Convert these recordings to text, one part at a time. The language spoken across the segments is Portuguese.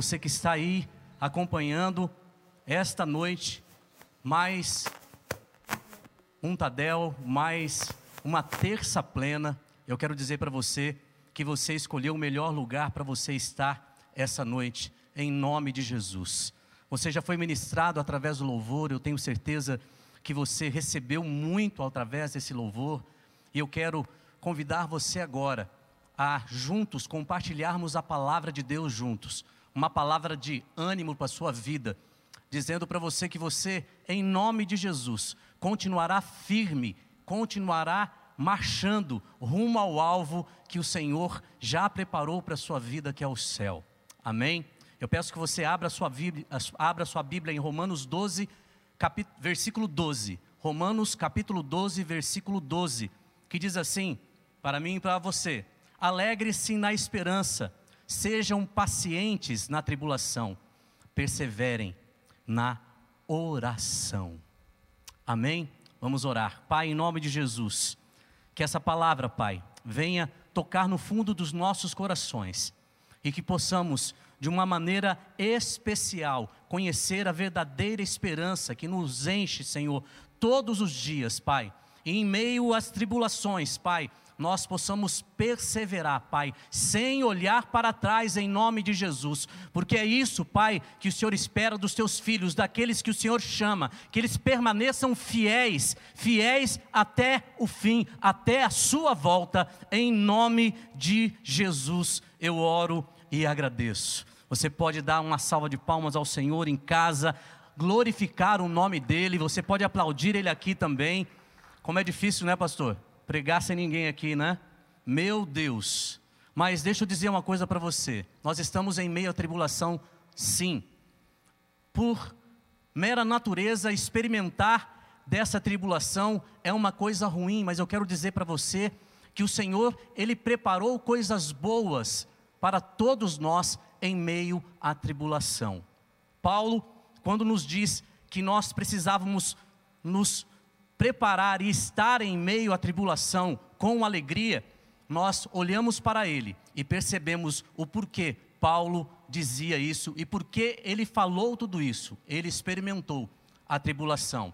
você que está aí acompanhando esta noite, mais um Tadel, mais uma terça plena. Eu quero dizer para você que você escolheu o melhor lugar para você estar essa noite, em nome de Jesus. Você já foi ministrado através do louvor, eu tenho certeza que você recebeu muito através desse louvor, e eu quero convidar você agora a juntos compartilharmos a palavra de Deus juntos, uma palavra de ânimo para a sua vida, dizendo para você que você, em nome de Jesus, continuará firme, continuará marchando rumo ao alvo que o Senhor já preparou para a sua vida, que é o céu. Amém? Eu peço que você abra a sua Bíblia, abra sua Bíblia em Romanos 12, capítulo, versículo 12. Romanos capítulo 12, versículo 12, que diz assim, para mim e para você: Alegre-se na esperança, sejam pacientes na tribulação, perseverem na oração. Amém? Vamos orar. Pai, em nome de Jesus, que essa palavra, Pai, venha tocar no fundo dos nossos corações e que possamos de uma maneira especial, conhecer a verdadeira esperança que nos enche, Senhor, todos os dias, Pai. Em meio às tribulações, Pai, nós possamos perseverar, Pai, sem olhar para trás em nome de Jesus, porque é isso, Pai, que o Senhor espera dos teus filhos, daqueles que o Senhor chama, que eles permaneçam fiéis, fiéis até o fim, até a sua volta, em nome de Jesus. Eu oro e agradeço. Você pode dar uma salva de palmas ao Senhor em casa, glorificar o nome dEle, você pode aplaudir Ele aqui também. Como é difícil, né, pastor? Pregar sem ninguém aqui, né? Meu Deus. Mas deixa eu dizer uma coisa para você. Nós estamos em meio à tribulação, sim. Por mera natureza, experimentar dessa tribulação é uma coisa ruim, mas eu quero dizer para você que o Senhor, Ele preparou coisas boas para todos nós em meio à tribulação. Paulo, quando nos diz que nós precisávamos nos preparar e estar em meio à tribulação com alegria, nós olhamos para ele e percebemos o porquê Paulo dizia isso e porquê ele falou tudo isso. Ele experimentou a tribulação,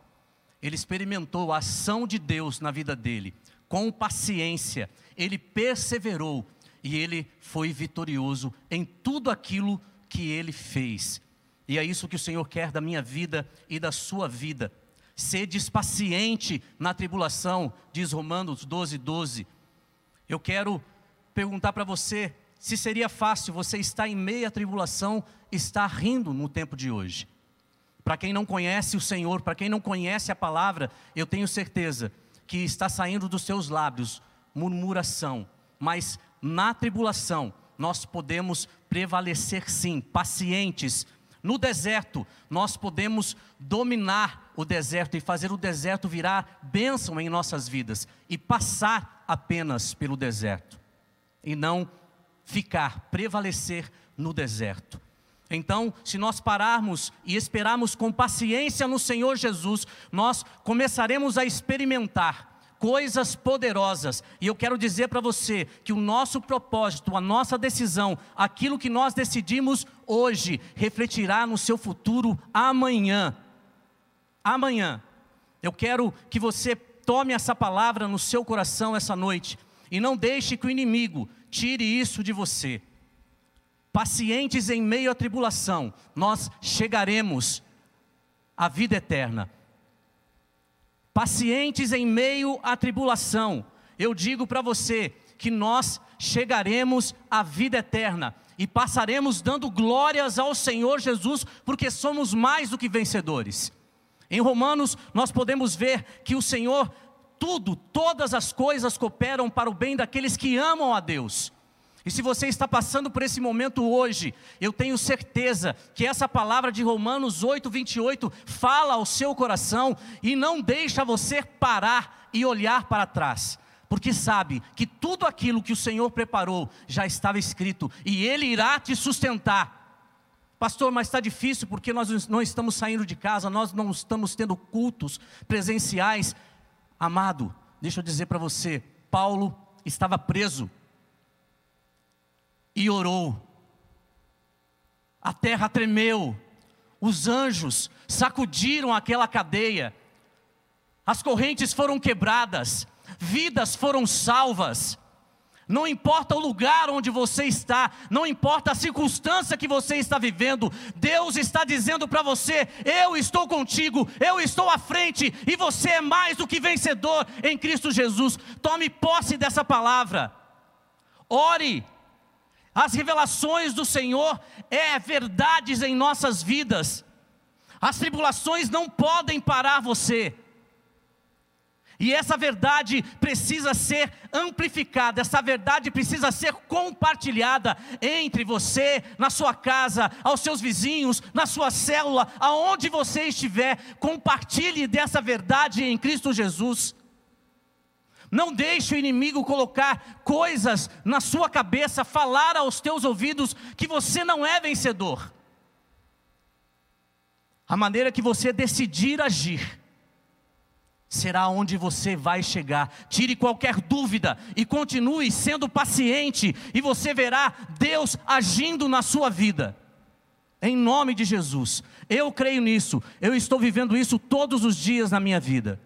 ele experimentou a ação de Deus na vida dele, com paciência, ele perseverou e ele foi vitorioso em tudo aquilo que ele fez. E é isso que o Senhor quer da minha vida e da sua vida. Sedes paciente na tribulação, diz Romanos 12, 12. Eu quero perguntar para você se seria fácil você estar em meio à tribulação, estar rindo no tempo de hoje. Para quem não conhece o Senhor, para quem não conhece a palavra, eu tenho certeza que está saindo dos seus lábios murmuração, mas na tribulação, nós podemos prevalecer sim, pacientes. No deserto, nós podemos dominar o deserto e fazer o deserto virar bênção em nossas vidas e passar apenas pelo deserto e não ficar, prevalecer no deserto. Então, se nós pararmos e esperarmos com paciência no Senhor Jesus, nós começaremos a experimentar coisas poderosas. E eu quero dizer para você que o nosso propósito, a nossa decisão, aquilo que nós decidimos hoje, refletirá no seu futuro amanhã. Amanhã. Eu quero que você tome essa palavra no seu coração essa noite e não deixe que o inimigo tire isso de você. Pacientes em meio à tribulação, nós chegaremos à vida eterna pacientes em meio à tribulação. Eu digo para você que nós chegaremos à vida eterna e passaremos dando glórias ao Senhor Jesus, porque somos mais do que vencedores. Em Romanos, nós podemos ver que o Senhor, tudo, todas as coisas cooperam para o bem daqueles que amam a Deus. E se você está passando por esse momento hoje, eu tenho certeza que essa palavra de Romanos 8, 28 fala ao seu coração e não deixa você parar e olhar para trás, porque sabe que tudo aquilo que o Senhor preparou já estava escrito e Ele irá te sustentar. Pastor, mas está difícil porque nós não estamos saindo de casa, nós não estamos tendo cultos presenciais. Amado, deixa eu dizer para você: Paulo estava preso e orou. a terra tremeu, os anjos sacudiram aquela cadeia, as correntes foram quebradas, vidas foram salvas. Não importa o lugar onde você está, não importa a circunstância que você está vivendo, Deus está dizendo para você: eu estou contigo, eu estou à frente e você é mais do que vencedor em Cristo Jesus. Tome posse dessa palavra, ore. As revelações do Senhor é verdades em nossas vidas. As tribulações não podem parar você. E essa verdade precisa ser amplificada, essa verdade precisa ser compartilhada entre você, na sua casa, aos seus vizinhos, na sua célula, aonde você estiver. Compartilhe dessa verdade em Cristo Jesus. Não deixe o inimigo colocar coisas na sua cabeça, falar aos teus ouvidos que você não é vencedor. A maneira que você decidir agir será onde você vai chegar. Tire qualquer dúvida e continue sendo paciente, e você verá Deus agindo na sua vida. Em nome de Jesus, eu creio nisso, eu estou vivendo isso todos os dias na minha vida.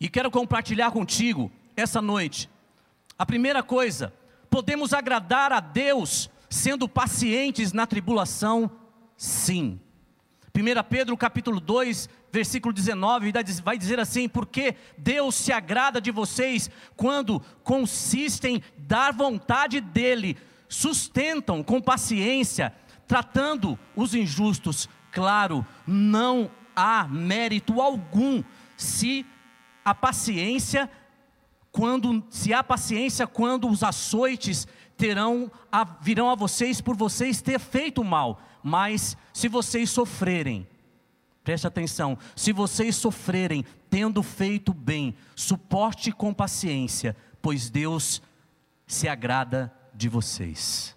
E quero compartilhar contigo essa noite. A primeira coisa, podemos agradar a Deus sendo pacientes na tribulação? Sim. 1 Pedro capítulo 2, versículo 19, vai dizer assim: Porque Deus se agrada de vocês quando consistem dar vontade dEle, sustentam com paciência, tratando os injustos. Claro, não há mérito algum se a paciência quando se há paciência quando os açoites terão a, virão a vocês por vocês ter feito mal, mas se vocês sofrerem, preste atenção, se vocês sofrerem tendo feito bem, suporte com paciência, pois Deus se agrada de vocês.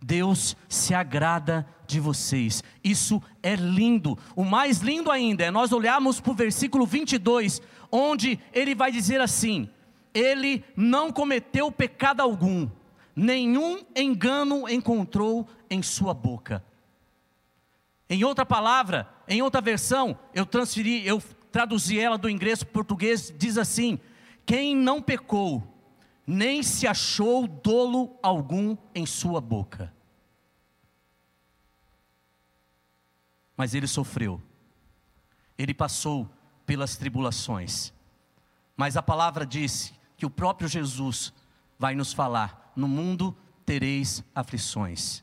Deus se agrada de vocês. Isso é lindo. O mais lindo ainda é nós olharmos para o versículo 22, onde ele vai dizer assim: Ele não cometeu pecado algum, nenhum engano encontrou em sua boca. Em outra palavra, em outra versão, eu transferi, eu traduzi ela do inglês para o português, diz assim: Quem não pecou, nem se achou dolo algum em sua boca. Mas ele sofreu, ele passou pelas tribulações. Mas a palavra disse que o próprio Jesus vai nos falar: no mundo tereis aflições,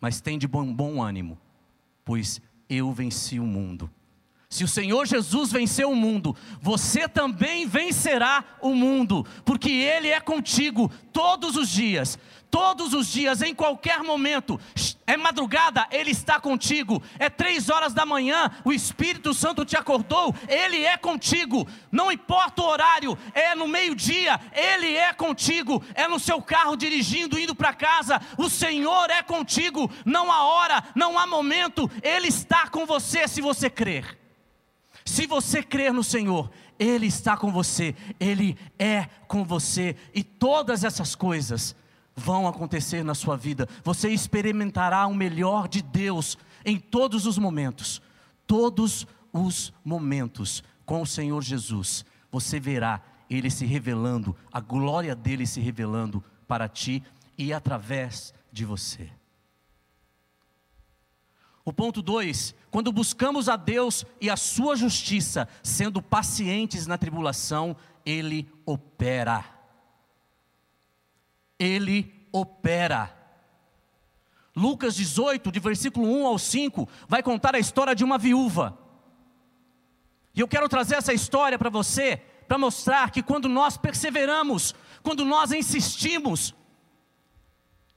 mas tem de bom, bom ânimo, pois eu venci o mundo. Se o Senhor Jesus venceu o mundo, você também vencerá o mundo, porque Ele é contigo todos os dias, todos os dias, em qualquer momento. É madrugada, Ele está contigo. É três horas da manhã, o Espírito Santo te acordou, Ele é contigo. Não importa o horário, é no meio-dia, Ele é contigo. É no seu carro dirigindo, indo para casa, o Senhor é contigo. Não há hora, não há momento, Ele está com você se você crer. Se você crer no Senhor, Ele está com você, Ele é com você, e todas essas coisas vão acontecer na sua vida. Você experimentará o melhor de Deus em todos os momentos. Todos os momentos com o Senhor Jesus, você verá Ele se revelando, a glória dele se revelando para ti e através de você. O ponto 2: quando buscamos a Deus e a Sua justiça, sendo pacientes na tribulação, Ele opera. Ele opera. Lucas 18, de versículo 1 ao 5, vai contar a história de uma viúva. E eu quero trazer essa história para você, para mostrar que quando nós perseveramos, quando nós insistimos,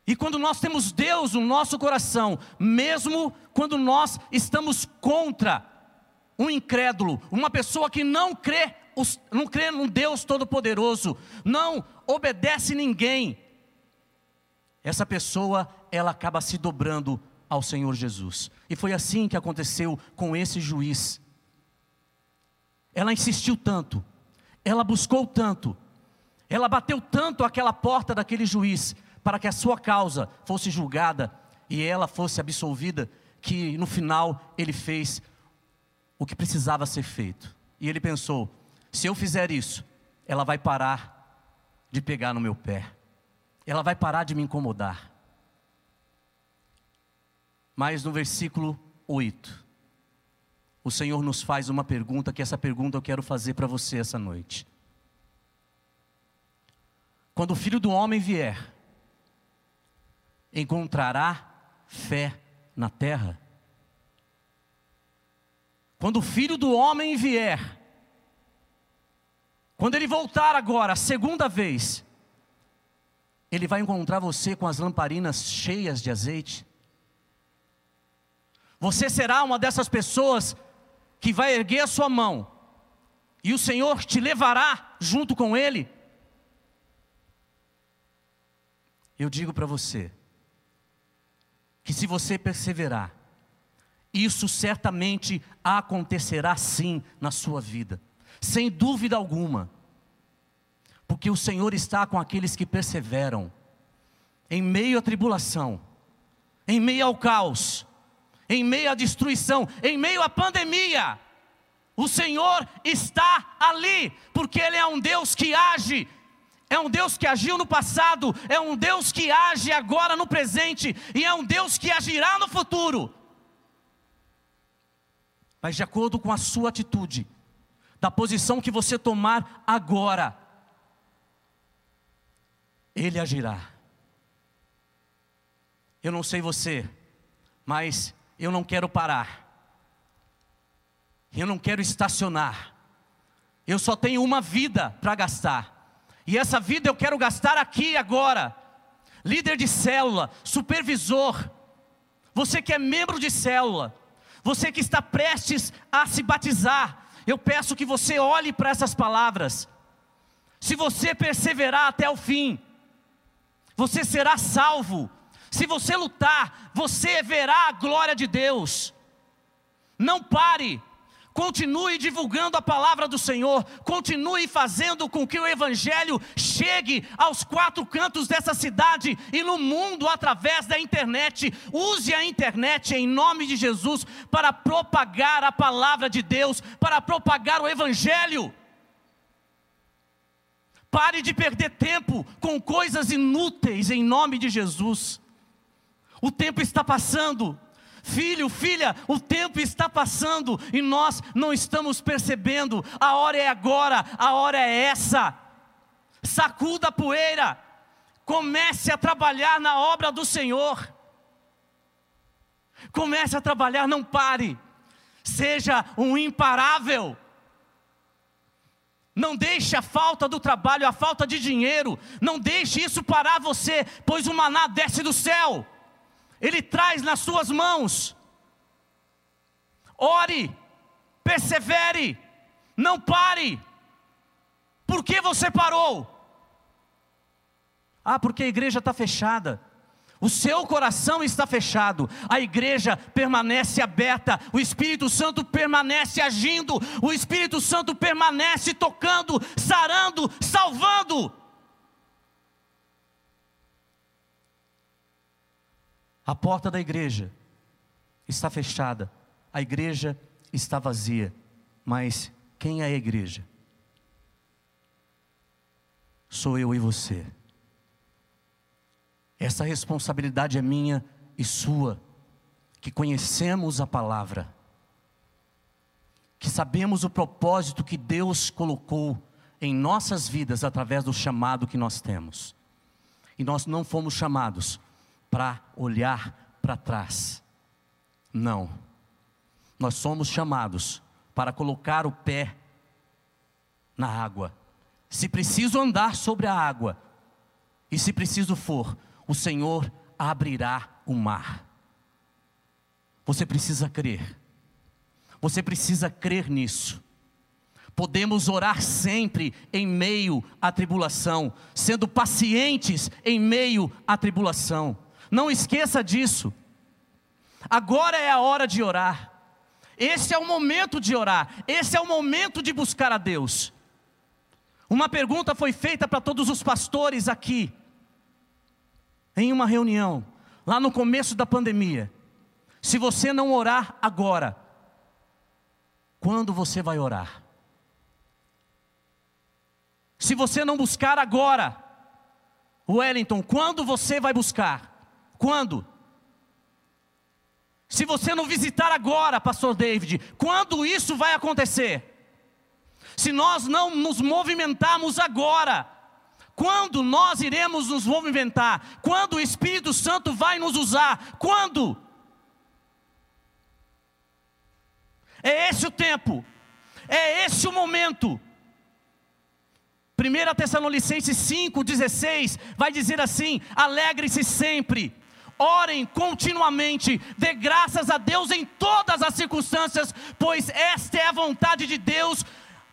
e quando nós temos Deus no nosso coração, mesmo quando nós estamos contra um incrédulo, uma pessoa que não crê, não crê num Deus Todo-Poderoso, não obedece ninguém, essa pessoa, ela acaba se dobrando ao Senhor Jesus. E foi assim que aconteceu com esse juiz. Ela insistiu tanto, ela buscou tanto, Ela bateu tanto aquela porta daquele juiz para que a sua causa fosse julgada e ela fosse absolvida, que no final ele fez o que precisava ser feito. E ele pensou: se eu fizer isso, ela vai parar de pegar no meu pé, ela vai parar de me incomodar. Mas no versículo 8, o Senhor nos faz uma pergunta, que essa pergunta eu quero fazer para você essa noite. Quando o filho do homem vier, encontrará fé na terra? Quando o filho do homem vier, quando ele voltar agora, a segunda vez, ele vai encontrar você com as lamparinas cheias de azeite? Você será uma dessas pessoas que vai erguer a sua mão e o Senhor te levará junto com Ele? Eu digo para você que se você perseverar, isso certamente acontecerá sim na sua vida, sem dúvida alguma, porque o Senhor está com aqueles que perseveram, em meio à tribulação, em meio ao caos, em meio à destruição, em meio à pandemia. O Senhor está ali, porque Ele é um Deus que age, é um Deus que agiu no passado, é um Deus que age agora no presente, e é um Deus que agirá no futuro. Mas de acordo com a sua atitude, da posição que você tomar agora, Ele agirá. Eu não sei você, mas eu não quero parar. Eu não quero estacionar. Eu só tenho uma vida para gastar. E essa vida eu quero gastar aqui agora. Líder de célula, supervisor, você que é membro de célula, você que está prestes a se batizar, eu peço que você olhe para essas palavras. Se você perseverar até o fim, você será salvo. Se você lutar, você verá a glória de Deus. Não pare, continue divulgando a palavra do Senhor, continue fazendo com que o Evangelho chegue aos quatro cantos dessa cidade e no mundo através da internet. Use a internet em nome de Jesus para propagar a palavra de Deus, para propagar o Evangelho. Pare de perder tempo com coisas inúteis em nome de Jesus. O tempo está passando. Filho, filha, o tempo está passando e nós não estamos percebendo. A hora é agora, a hora é essa. Sacuda a poeira, comece a trabalhar na obra do Senhor. Comece a trabalhar, não pare. Seja um imparável. Não deixe a falta do trabalho, a falta de dinheiro, não deixe isso parar você, pois o maná desce do céu. Ele traz nas suas mãos. Ore, persevere, não pare. Por que você parou? Ah, porque a igreja está fechada. O seu coração está fechado, a igreja permanece aberta, o Espírito Santo permanece agindo, o Espírito Santo permanece tocando, sarando, salvando. A porta da igreja está fechada, a igreja está vazia, mas quem é a igreja? Sou eu e você. Essa responsabilidade é minha e sua, que conhecemos a palavra, que sabemos o propósito que Deus colocou em nossas vidas através do chamado que nós temos. E nós não fomos chamados para olhar para trás. Não. Nós somos chamados para colocar o pé na água. Se preciso andar sobre a água, e se preciso for, o Senhor abrirá o mar. Você precisa crer. Você precisa crer nisso. Podemos orar sempre em meio à tribulação, sendo pacientes em meio à tribulação. Não esqueça disso. Agora é a hora de orar. Esse é o momento de orar. Esse é o momento de buscar a Deus. Uma pergunta foi feita para todos os pastores aqui, em uma reunião, lá no começo da pandemia. Se você não orar agora, quando você vai orar? Se você não buscar agora, Wellington, quando você vai buscar? Quando? Se você não visitar agora, Pastor David, quando isso vai acontecer? Se nós não nos movimentarmos agora, quando nós iremos nos movimentar? Quando o Espírito Santo vai nos usar? Quando? É esse o tempo, é esse o momento. 1 Tessalonicenses 5,16 vai dizer assim: alegre-se sempre, orem continuamente, dê graças a Deus em todas as circunstâncias, pois esta é a vontade de Deus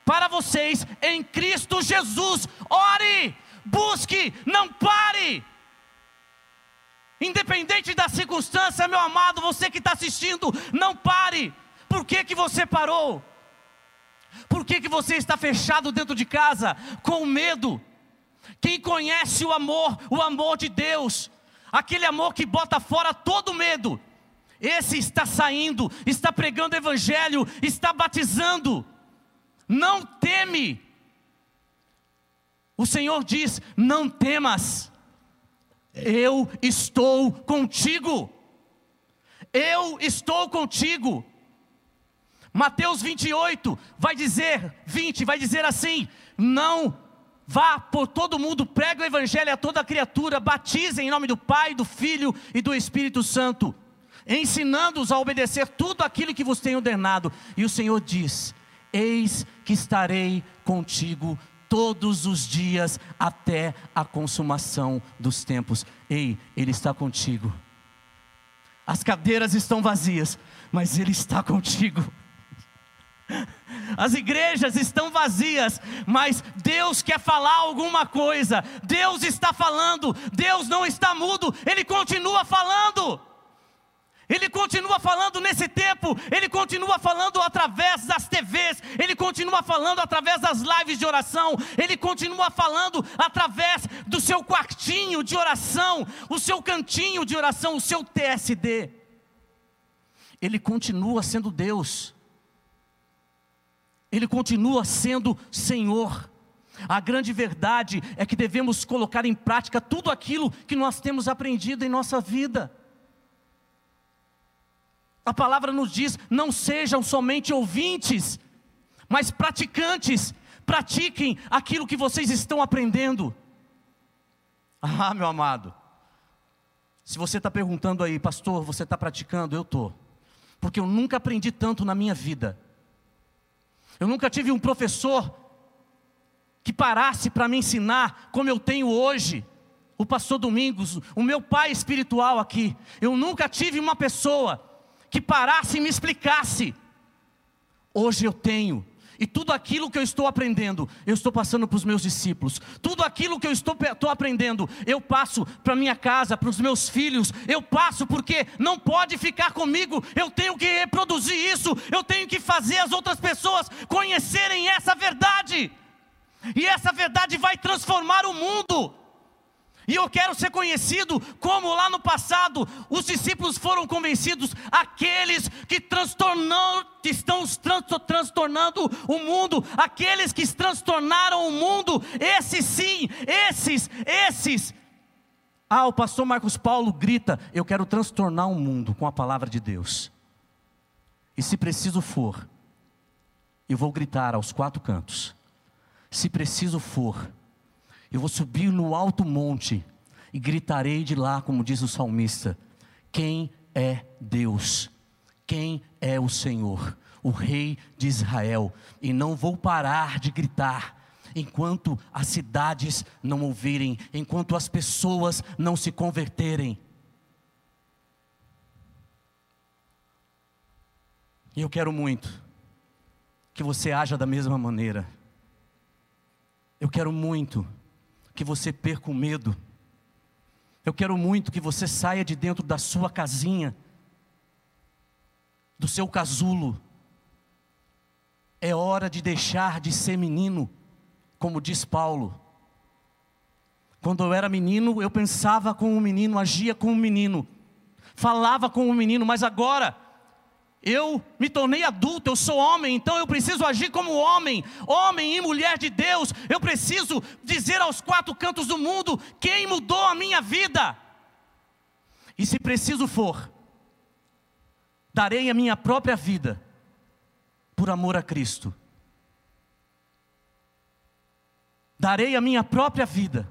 para vocês em Cristo Jesus. Ore, busque, não pare. Independente da circunstância, meu amado, você que está assistindo, não pare. Por que, que você parou? Por que, que você está fechado dentro de casa com medo? Quem conhece o amor, o amor de Deus, aquele amor que bota fora todo medo, esse está saindo, está pregando Evangelho, está batizando, não teme. O Senhor diz: não temas, eu estou contigo, eu estou contigo. Mateus 28 vai dizer, 20 vai dizer assim: não vá por todo mundo, prega o evangelho a toda criatura, batize em nome do Pai, do Filho e do Espírito Santo, ensinando-os a obedecer tudo aquilo que vos tenho ordenado. E o Senhor diz: Eis que estarei contigo todos os dias até a consumação dos tempos. Ei, Ele está contigo. As cadeiras estão vazias, mas Ele está contigo. As igrejas estão vazias, mas Deus quer falar alguma coisa. Deus está falando, Deus não está mudo, Ele continua falando. Ele continua falando nesse tempo, ele continua falando através das TVs, ele continua falando através das lives de oração, ele continua falando através do seu quartinho de oração, o seu cantinho de oração, o seu TSD. Ele continua sendo Deus. Ele continua sendo Senhor. A grande verdade é que devemos colocar em prática tudo aquilo que nós temos aprendido em nossa vida. A palavra nos diz: não sejam somente ouvintes, mas praticantes. Pratiquem aquilo que vocês estão aprendendo. Ah, meu amado. Se você está perguntando aí, pastor, você está praticando? Eu estou. Porque eu nunca aprendi tanto na minha vida eu nunca tive um professor que parasse para me ensinar como eu tenho hoje. O pastor Domingos, o meu pai espiritual aqui. Eu nunca tive uma pessoa que parasse e me explicasse. Hoje eu tenho e tudo aquilo que eu estou aprendendo, eu estou passando para os meus discípulos. Tudo aquilo que eu estou, estou aprendendo, eu passo para minha casa, para os meus filhos. Eu passo porque não pode ficar comigo. Eu tenho que reproduzir isso. Eu tenho que fazer as outras pessoas conhecerem essa verdade. E essa verdade vai transformar o mundo. E eu quero ser conhecido como lá no passado os discípulos foram convencidos, aqueles que transtornam, estão transtornando o mundo, aqueles que transtornaram o mundo, esses sim, esses, esses. Ah, o pastor Marcos Paulo grita: Eu quero transtornar o mundo com a palavra de Deus. E se preciso for, eu vou gritar aos quatro cantos. Se preciso for, eu vou subir no alto monte e gritarei de lá, como diz o salmista: Quem é Deus? Quem é o Senhor? O Rei de Israel. E não vou parar de gritar enquanto as cidades não ouvirem, enquanto as pessoas não se converterem. E eu quero muito que você haja da mesma maneira. Eu quero muito que você perca o medo. Eu quero muito que você saia de dentro da sua casinha, do seu casulo. É hora de deixar de ser menino como diz Paulo. Quando eu era menino, eu pensava como um menino, agia como um menino, falava como um menino, mas agora eu me tornei adulto, eu sou homem, então eu preciso agir como homem, homem e mulher de Deus. Eu preciso dizer aos quatro cantos do mundo quem mudou a minha vida. E se preciso for, darei a minha própria vida por amor a Cristo. Darei a minha própria vida.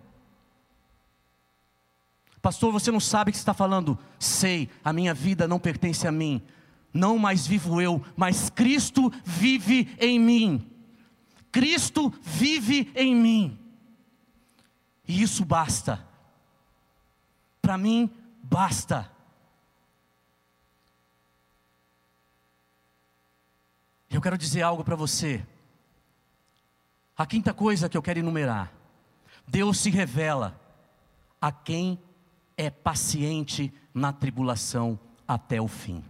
Pastor, você não sabe o que está falando? Sei, a minha vida não pertence a mim não mais vivo eu, mas Cristo vive em mim. Cristo vive em mim. E isso basta. Para mim, basta. Eu quero dizer algo para você. A quinta coisa que eu quero enumerar: Deus se revela a quem é paciente na tribulação até o fim.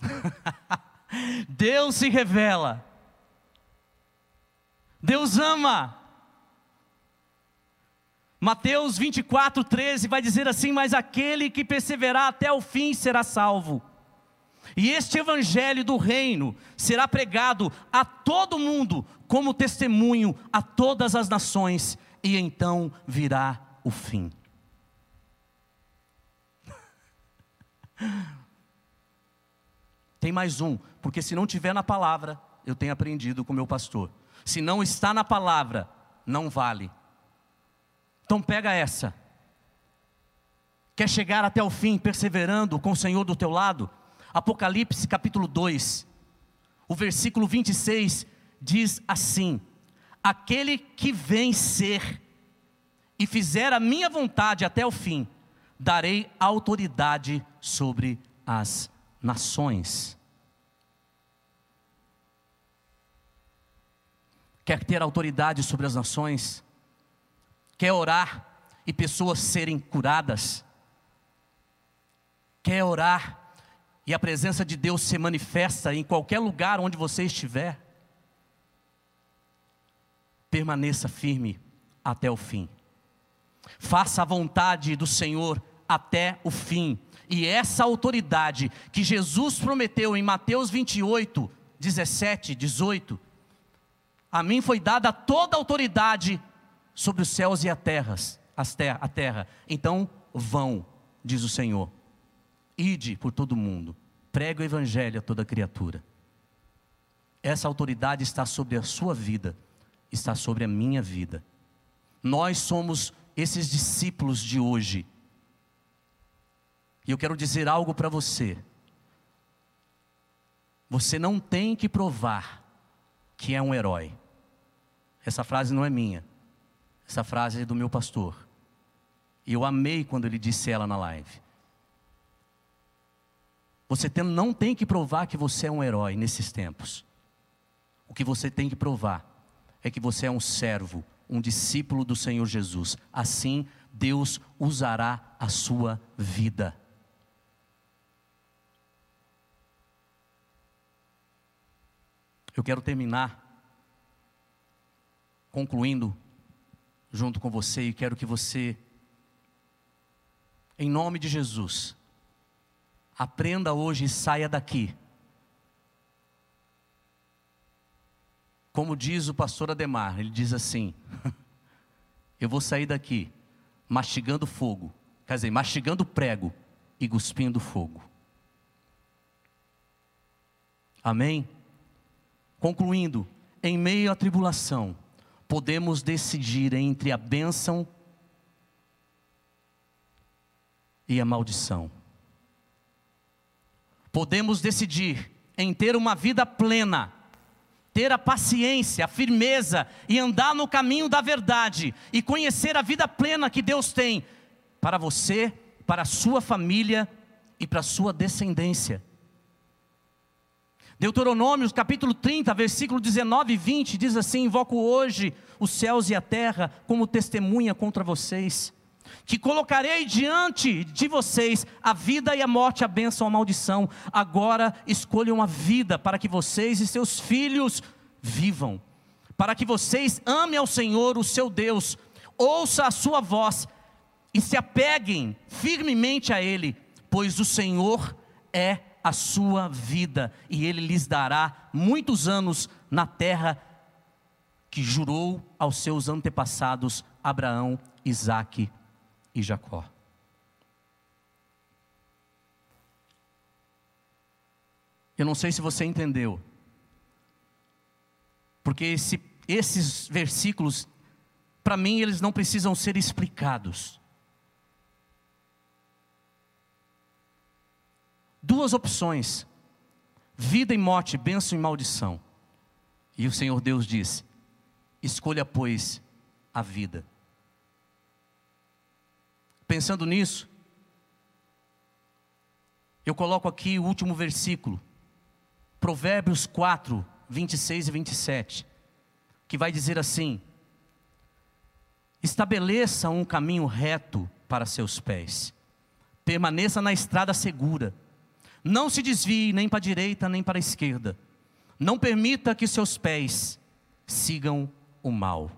Deus se revela. Deus ama. Mateus 24, 13 vai dizer assim: Mas aquele que perseverar até o fim será salvo. E este evangelho do reino será pregado a todo mundo como testemunho a todas as nações, e então virá o fim. Tem mais um, porque se não tiver na palavra, eu tenho aprendido com meu pastor. Se não está na palavra, não vale. Então pega essa. Quer chegar até o fim perseverando com o Senhor do teu lado? Apocalipse capítulo 2, o versículo 26 diz assim: Aquele que vencer e fizer a minha vontade até o fim, darei autoridade sobre as nações. Quer ter autoridade sobre as nações? Quer orar e pessoas serem curadas? Quer orar e a presença de Deus se manifesta em qualquer lugar onde você estiver? Permaneça firme até o fim. Faça a vontade do Senhor até o fim e essa autoridade que Jesus prometeu em Mateus 28, 17, 18, a mim foi dada toda a autoridade sobre os céus e a terras, as ter a terra. Então vão, diz o Senhor. Ide por todo mundo, prega o evangelho a toda criatura. Essa autoridade está sobre a sua vida, está sobre a minha vida. Nós somos esses discípulos de hoje e eu quero dizer algo para você. Você não tem que provar que é um herói. Essa frase não é minha. Essa frase é do meu pastor. E eu amei quando ele disse ela na live. Você tem, não tem que provar que você é um herói nesses tempos. O que você tem que provar é que você é um servo, um discípulo do Senhor Jesus. Assim, Deus usará a sua vida. Eu quero terminar concluindo junto com você e quero que você, em nome de Jesus, aprenda hoje e saia daqui. Como diz o pastor Ademar, ele diz assim: Eu vou sair daqui mastigando fogo, quer dizer, mastigando prego e cuspindo fogo. Amém? Concluindo, em meio à tribulação, podemos decidir entre a bênção e a maldição. Podemos decidir em ter uma vida plena, ter a paciência, a firmeza e andar no caminho da verdade e conhecer a vida plena que Deus tem para você, para a sua família e para a sua descendência. Deuteronômio capítulo 30, versículo 19 e 20 diz assim: Invoco hoje os céus e a terra como testemunha contra vocês, que colocarei diante de vocês a vida e a morte, a bênção ou a maldição. Agora escolham a vida para que vocês e seus filhos vivam, para que vocês amem ao Senhor, o seu Deus, ouça a sua voz e se apeguem firmemente a Ele, pois o Senhor é a sua vida e Ele lhes dará muitos anos na terra que jurou aos seus antepassados Abraão, Isaque e Jacó. Eu não sei se você entendeu, porque esse, esses versículos, para mim, eles não precisam ser explicados. Duas opções: vida e morte, bênção e maldição. E o Senhor Deus disse: escolha, pois, a vida. Pensando nisso, eu coloco aqui o último versículo, Provérbios 4, 26 e 27, que vai dizer assim: Estabeleça um caminho reto para seus pés, permaneça na estrada segura, não se desvie nem para a direita nem para a esquerda, não permita que seus pés sigam o mal.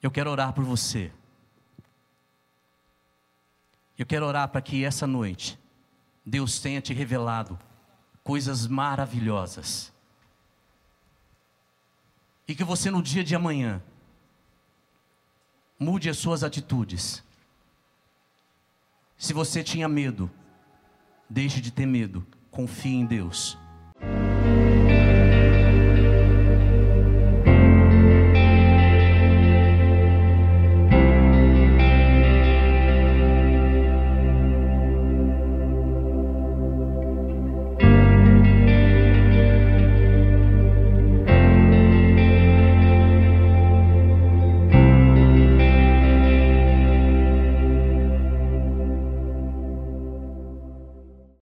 Eu quero orar por você. Eu quero orar para que essa noite Deus tenha te revelado coisas maravilhosas. E que você no dia de amanhã mude as suas atitudes. Se você tinha medo, deixe de ter medo, confie em Deus.